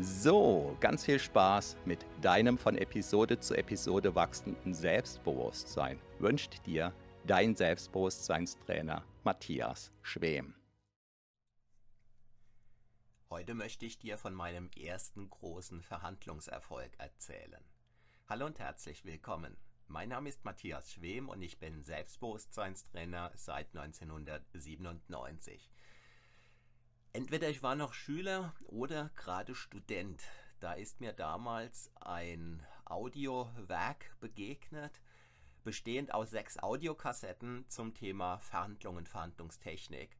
So, ganz viel Spaß mit deinem von Episode zu Episode wachsenden Selbstbewusstsein wünscht dir dein Selbstbewusstseinstrainer Matthias Schwem. Heute möchte ich dir von meinem ersten großen Verhandlungserfolg erzählen. Hallo und herzlich willkommen. Mein Name ist Matthias Schwem und ich bin Selbstbewusstseinstrainer seit 1997. Entweder ich war noch Schüler oder gerade Student. Da ist mir damals ein Audiowerk begegnet, bestehend aus sechs Audiokassetten zum Thema Verhandlung und Verhandlungstechnik.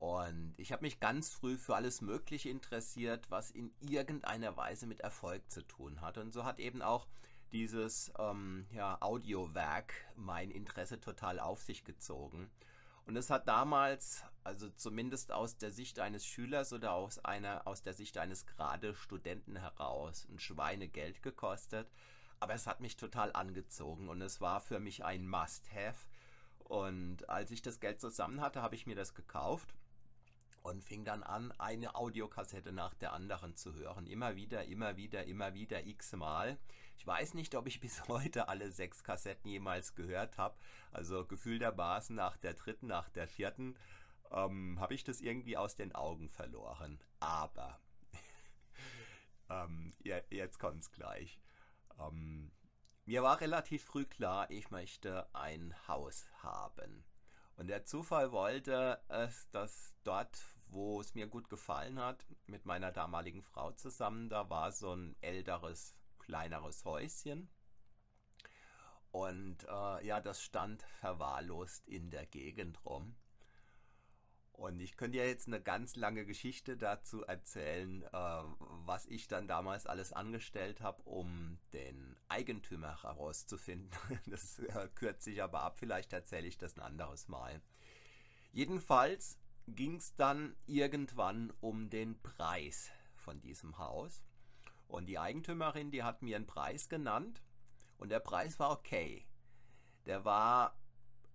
Und ich habe mich ganz früh für alles Mögliche interessiert, was in irgendeiner Weise mit Erfolg zu tun hat. Und so hat eben auch dieses ähm, ja, Audiowerk mein Interesse total auf sich gezogen. Und es hat damals, also zumindest aus der Sicht eines Schülers oder aus einer, aus der Sicht eines gerade Studenten heraus, ein Schweinegeld gekostet. Aber es hat mich total angezogen und es war für mich ein Must-Have. Und als ich das Geld zusammen hatte, habe ich mir das gekauft und fing dann an, eine Audiokassette nach der anderen zu hören. Immer wieder, immer wieder, immer wieder, x-mal. Ich weiß nicht, ob ich bis heute alle sechs Kassetten jemals gehört habe. Also Gefühl der Basen nach der dritten, nach der vierten, ähm, habe ich das irgendwie aus den Augen verloren. Aber, ähm, jetzt kommt es gleich. Ähm, mir war relativ früh klar, ich möchte ein Haus haben. Und der Zufall wollte es, dass dort, wo es mir gut gefallen hat, mit meiner damaligen Frau zusammen, da war so ein älteres kleineres Häuschen. Und äh, ja, das stand verwahrlost in der Gegend rum. Und ich könnte ja jetzt eine ganz lange Geschichte dazu erzählen, äh, was ich dann damals alles angestellt habe, um den Eigentümer herauszufinden. Das äh, kürzt sich aber ab, vielleicht erzähle ich das ein anderes Mal. Jedenfalls ging es dann irgendwann um den Preis von diesem Haus. Und die Eigentümerin, die hat mir einen Preis genannt und der Preis war okay. Der war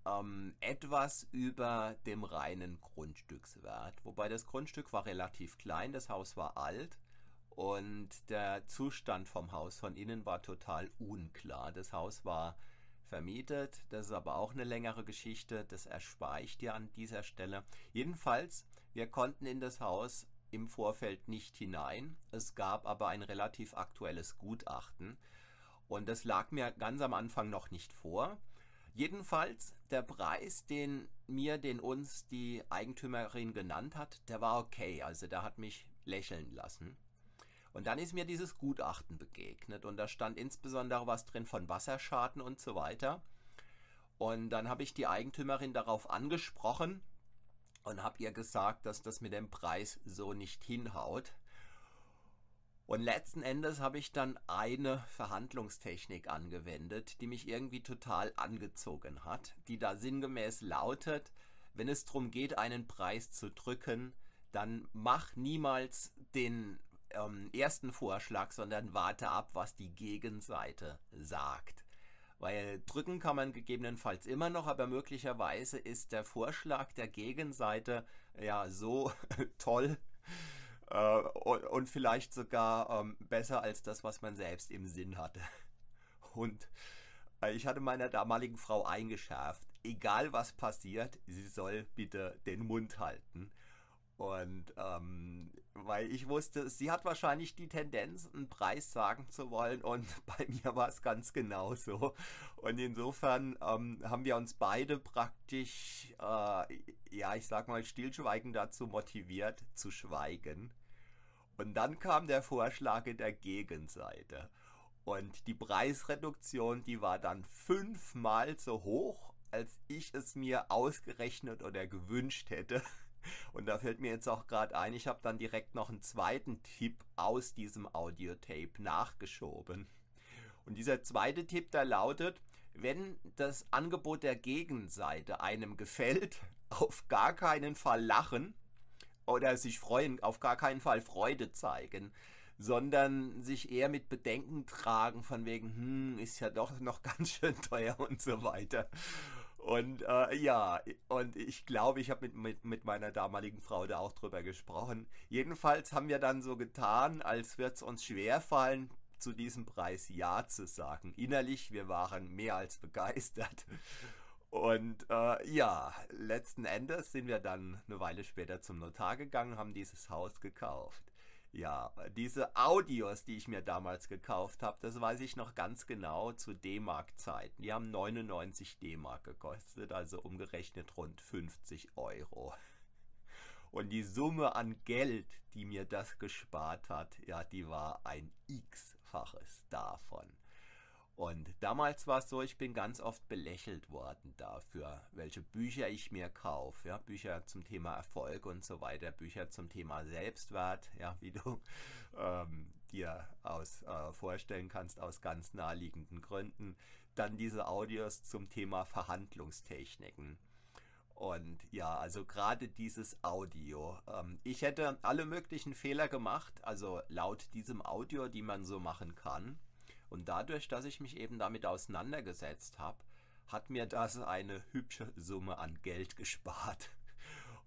ähm, etwas über dem reinen Grundstückswert. Wobei das Grundstück war relativ klein, das Haus war alt und der Zustand vom Haus von innen war total unklar. Das Haus war vermietet, das ist aber auch eine längere Geschichte, das erspare ich dir an dieser Stelle. Jedenfalls, wir konnten in das Haus im Vorfeld nicht hinein. Es gab aber ein relativ aktuelles Gutachten und das lag mir ganz am Anfang noch nicht vor. Jedenfalls der Preis, den mir, den uns die Eigentümerin genannt hat, der war okay. Also der hat mich lächeln lassen. Und dann ist mir dieses Gutachten begegnet und da stand insbesondere was drin von Wasserschaden und so weiter. Und dann habe ich die Eigentümerin darauf angesprochen und habe ihr gesagt, dass das mit dem Preis so nicht hinhaut. Und letzten Endes habe ich dann eine Verhandlungstechnik angewendet, die mich irgendwie total angezogen hat, die da sinngemäß lautet, wenn es darum geht, einen Preis zu drücken, dann mach niemals den ähm, ersten Vorschlag, sondern warte ab, was die Gegenseite sagt. Weil drücken kann man gegebenenfalls immer noch, aber möglicherweise ist der Vorschlag der Gegenseite ja so toll äh, und, und, vielleicht sogar ähm, besser als das, was man selbst im Sinn hatte. Und äh, ich hatte meiner damaligen Frau eingeschärft, egal was passiert, sie soll bitte den Mund halten. Und ähm, weil ich wusste, sie hat wahrscheinlich die Tendenz, einen Preis sagen zu wollen und bei mir war es ganz genauso. Und insofern ähm, haben wir uns beide praktisch, äh, ja, ich sag mal, stillschweigend dazu motiviert, zu schweigen. Und dann kam der Vorschlag in der Gegenseite. Und die Preisreduktion, die war dann fünfmal so hoch, als ich es mir ausgerechnet oder gewünscht hätte. Und da fällt mir jetzt auch gerade ein, ich habe dann direkt noch einen zweiten Tipp aus diesem Audiotape nachgeschoben. Und dieser zweite Tipp, der lautet, wenn das Angebot der Gegenseite einem gefällt, auf gar keinen Fall lachen oder sich freuen, auf gar keinen Fall Freude zeigen, sondern sich eher mit Bedenken tragen von wegen, hm, ist ja doch noch ganz schön teuer und so weiter. Und äh, ja, und ich glaube, ich habe mit, mit, mit meiner damaligen Frau da auch drüber gesprochen. Jedenfalls haben wir dann so getan, als würde es uns schwerfallen, zu diesem Preis Ja zu sagen. Innerlich, wir waren mehr als begeistert. Und äh, ja, letzten Endes sind wir dann eine Weile später zum Notar gegangen, haben dieses Haus gekauft. Ja, diese Audios, die ich mir damals gekauft habe, das weiß ich noch ganz genau zu D-Mark-Zeiten. Die haben 99 D-Mark gekostet, also umgerechnet rund 50 Euro. Und die Summe an Geld, die mir das gespart hat, ja, die war ein X-faches davon. Und damals war es so, ich bin ganz oft belächelt worden dafür, welche Bücher ich mir kaufe. Ja, Bücher zum Thema Erfolg und so weiter, Bücher zum Thema Selbstwert, ja, wie du ähm, dir aus, äh, vorstellen kannst, aus ganz naheliegenden Gründen. Dann diese Audios zum Thema Verhandlungstechniken. Und ja, also gerade dieses Audio. Ähm, ich hätte alle möglichen Fehler gemacht, also laut diesem Audio, die man so machen kann. Und dadurch, dass ich mich eben damit auseinandergesetzt habe, hat mir das eine hübsche Summe an Geld gespart.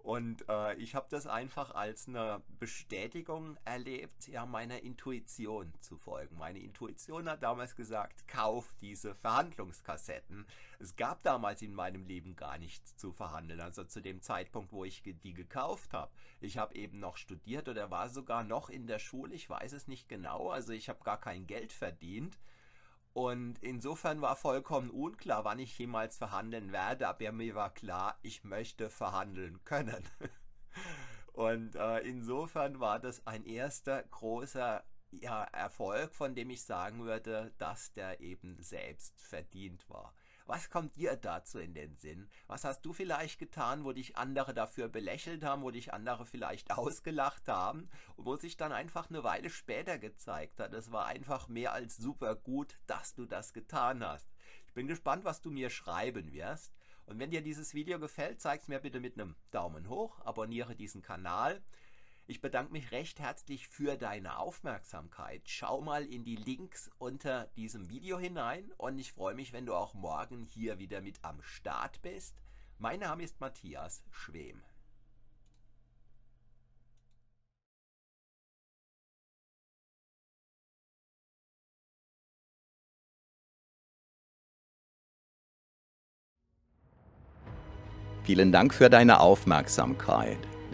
Und äh, ich habe das einfach als eine Bestätigung erlebt, ja, meiner Intuition zu folgen. Meine Intuition hat damals gesagt, kauf diese Verhandlungskassetten. Es gab damals in meinem Leben gar nichts zu verhandeln. Also zu dem Zeitpunkt, wo ich die gekauft habe. Ich habe eben noch studiert oder war sogar noch in der Schule. Ich weiß es nicht genau. Also ich habe gar kein Geld verdient. Und insofern war vollkommen unklar, wann ich jemals verhandeln werde, aber mir war klar, ich möchte verhandeln können. Und äh, insofern war das ein erster großer ja, Erfolg, von dem ich sagen würde, dass der eben selbst verdient war. Was kommt dir dazu in den Sinn? Was hast du vielleicht getan, wo dich andere dafür belächelt haben, wo dich andere vielleicht ausgelacht haben und wo sich dann einfach eine Weile später gezeigt hat, es war einfach mehr als super gut, dass du das getan hast. Ich bin gespannt, was du mir schreiben wirst. Und wenn dir dieses Video gefällt, zeig es mir bitte mit einem Daumen hoch, abonniere diesen Kanal. Ich bedanke mich recht herzlich für deine Aufmerksamkeit. Schau mal in die Links unter diesem Video hinein und ich freue mich, wenn du auch morgen hier wieder mit am Start bist. Mein Name ist Matthias Schwem. Vielen Dank für deine Aufmerksamkeit.